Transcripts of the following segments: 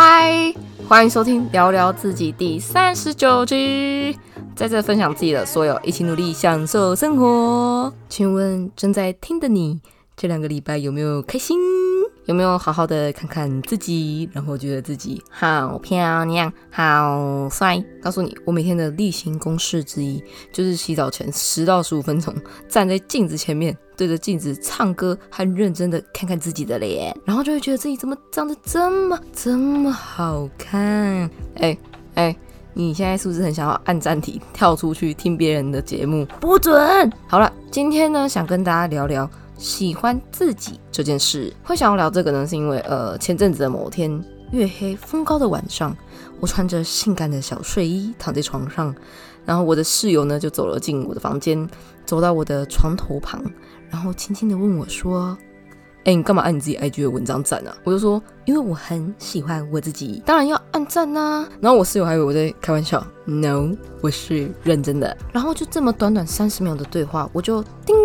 嗨，欢迎收听聊聊自己第三十九集，在这分享自己的所有，一起努力享受生活。请问正在听的你，这两个礼拜有没有开心？有没有好好的看看自己，然后觉得自己好漂亮、好帅？告诉你，我每天的例行公事之一就是洗澡前十到十五分钟，站在镜子前面，对着镜子唱歌，很认真的看看自己的脸，然后就会觉得自己怎么长得这么这么好看？哎哎，你现在是不是很想要按暂停，跳出去听别人的节目？不准！好了，今天呢，想跟大家聊聊。喜欢自己这件事，会想要聊这个呢，是因为呃前阵子的某天月黑风高的晚上，我穿着性感的小睡衣躺在床上，然后我的室友呢就走了进我的房间，走到我的床头旁，然后轻轻的问我说：“哎，你干嘛按你自己 IG 的文章赞啊？”我就说：“因为我很喜欢我自己，当然要按赞呐。”然后我室友还以为我在开玩笑，No，我是认真的。然后就这么短短三十秒的对话，我就叮。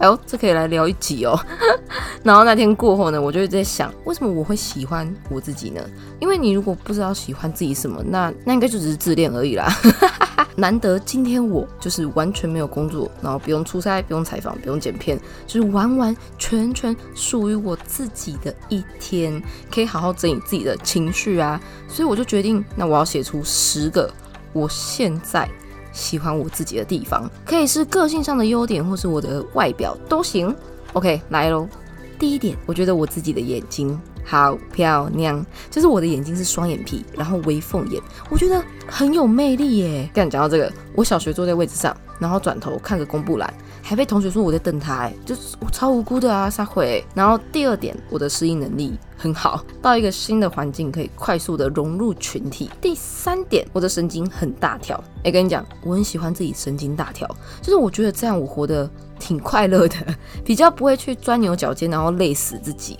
哎呦，这可以来聊一集哦。然后那天过后呢，我就在想，为什么我会喜欢我自己呢？因为你如果不知道喜欢自己什么，那那应该就只是自恋而已啦。难得今天我就是完全没有工作，然后不用出差，不用采访，不用剪片，就是完完全全属于我自己的一天，可以好好整理自己的情绪啊。所以我就决定，那我要写出十个我现在。喜欢我自己的地方，可以是个性上的优点，或是我的外表都行。OK，来喽。第一点，我觉得我自己的眼睛好漂亮，就是我的眼睛是双眼皮，然后微凤眼，我觉得很有魅力耶。跟你讲到这个，我小学坐在位置上，然后转头看个公布栏。还被同学说我在瞪他，就是我超无辜的啊，撒回。然后第二点，我的适应能力很好，到一个新的环境可以快速的融入群体。第三点，我的神经很大条。哎，跟你讲，我很喜欢自己神经大条，就是我觉得这样我活得挺快乐的，比较不会去钻牛角尖，然后累死自己。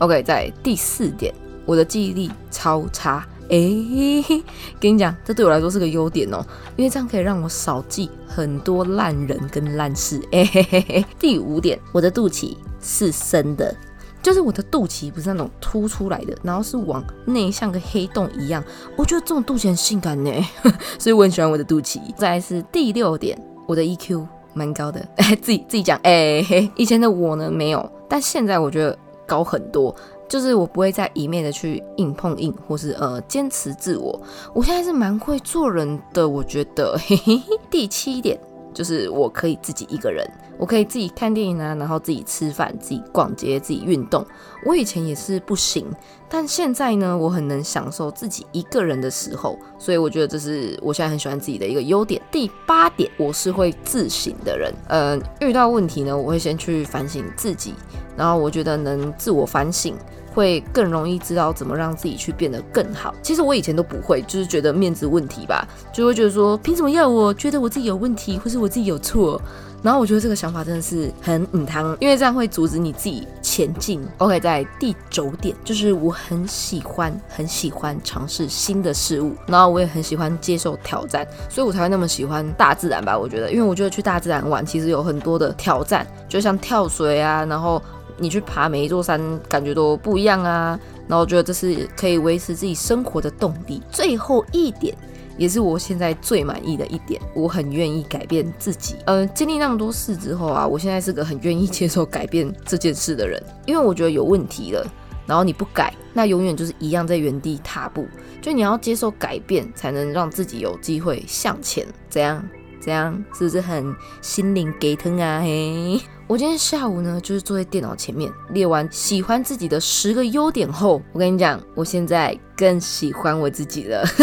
OK，在第四点，我的记忆力超差。哎，跟你讲，这对我来说是个优点哦，因为这样可以让我少记很多烂人跟烂事。哎嘿嘿嘿。第五点，我的肚脐是深的，就是我的肚脐不是那种凸出来的，然后是往内像个黑洞一样。我觉得这种肚脐很性感呢，所以我很喜欢我的肚脐。再是第六点，我的 EQ 蛮高的。哎，自己自己讲，哎嘿，以前的我呢没有，但现在我觉得高很多。就是我不会再一面的去硬碰硬，或是呃坚持自我。我现在是蛮会做人的，我觉得。第七点就是我可以自己一个人，我可以自己看电影啊，然后自己吃饭，自己逛街，自己运动。我以前也是不行，但现在呢，我很能享受自己一个人的时候，所以我觉得这是我现在很喜欢自己的一个优点。第八点，我是会自省的人。呃，遇到问题呢，我会先去反省自己，然后我觉得能自我反省。会更容易知道怎么让自己去变得更好。其实我以前都不会，就是觉得面子问题吧，就会觉得说凭什么要我觉得我自己有问题，或是我自己有错。然后我觉得这个想法真的是很嗯汤，因为这样会阻止你自己前进。OK，在第九点就是我很喜欢很喜欢尝试新的事物，然后我也很喜欢接受挑战，所以我才会那么喜欢大自然吧。我觉得，因为我觉得去大自然玩其实有很多的挑战，就像跳水啊，然后。你去爬每一座山，感觉都不一样啊。然后觉得这是可以维持自己生活的动力。最后一点，也是我现在最满意的一点，我很愿意改变自己。呃，经历那么多事之后啊，我现在是个很愿意接受改变这件事的人。因为我觉得有问题了，然后你不改，那永远就是一样在原地踏步。就你要接受改变，才能让自己有机会向前。怎样？怎样？是不是很心灵给疼啊？嘿。我今天下午呢，就是坐在电脑前面列完喜欢自己的十个优点后，我跟你讲，我现在更喜欢我自己了。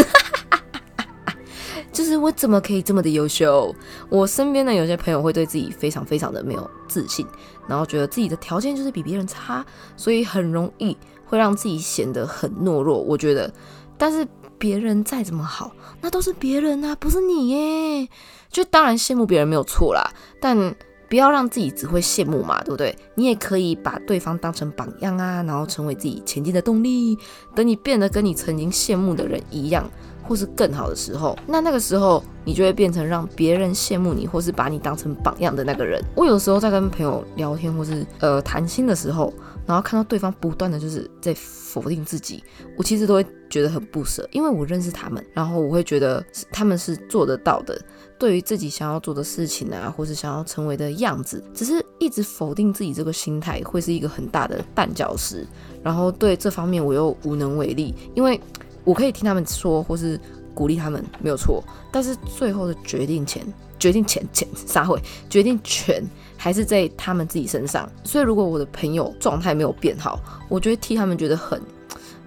就是我怎么可以这么的优秀？我身边的有些朋友会对自己非常非常的没有自信，然后觉得自己的条件就是比别人差，所以很容易会让自己显得很懦弱。我觉得，但是别人再怎么好，那都是别人啊，不是你耶。就当然羡慕别人没有错啦，但。不要让自己只会羡慕嘛，对不对？你也可以把对方当成榜样啊，然后成为自己前进的动力。等你变得跟你曾经羡慕的人一样，或是更好的时候，那那个时候你就会变成让别人羡慕你，或是把你当成榜样的那个人。我有时候在跟朋友聊天或是呃谈心的时候，然后看到对方不断的就是在否定自己，我其实都会觉得很不舍，因为我认识他们，然后我会觉得他们是做得到的。对于自己想要做的事情啊，或是想要成为的样子，只是一直否定自己这个心态，会是一个很大的绊脚石。然后对这方面我又无能为力，因为我可以听他们说，或是鼓励他们，没有错。但是最后的决定权，决定权权撒会，决定权还是在他们自己身上。所以如果我的朋友状态没有变好，我就会替他们觉得很，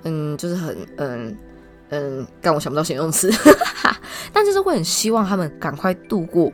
嗯，就是很，嗯。嗯，但我想不到形容词，但就是会很希望他们赶快度过。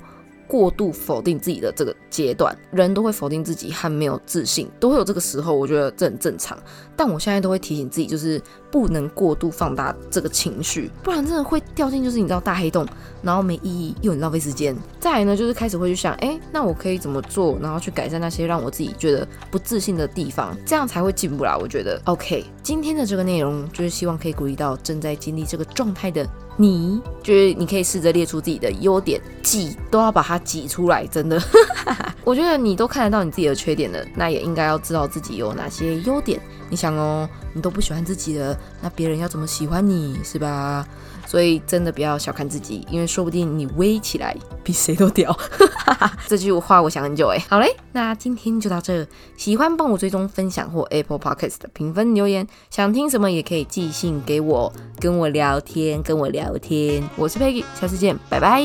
过度否定自己的这个阶段，人都会否定自己和没有自信，都会有这个时候，我觉得这很正常。但我现在都会提醒自己，就是不能过度放大这个情绪，不然真的会掉进就是你知道大黑洞，然后没意义又很浪费时间。再来呢，就是开始会去想，哎，那我可以怎么做，然后去改善那些让我自己觉得不自信的地方，这样才会进步啦。我觉得，OK，今天的这个内容就是希望可以鼓励到正在经历这个状态的。你就是你可以试着列出自己的优点，挤都要把它挤出来，真的。我觉得你都看得到你自己的缺点了，那也应该要知道自己有哪些优点。你想哦，你都不喜欢自己了，那别人要怎么喜欢你，是吧？所以真的不要小看自己，因为说不定你微起来比谁都屌。这句话我想很久哎。好嘞，那今天就到这。喜欢帮我追踪、分享或 Apple Podcast 的评分留言，想听什么也可以寄信给我，跟我聊天，跟我聊天。我是 Peggy，下次见，拜拜。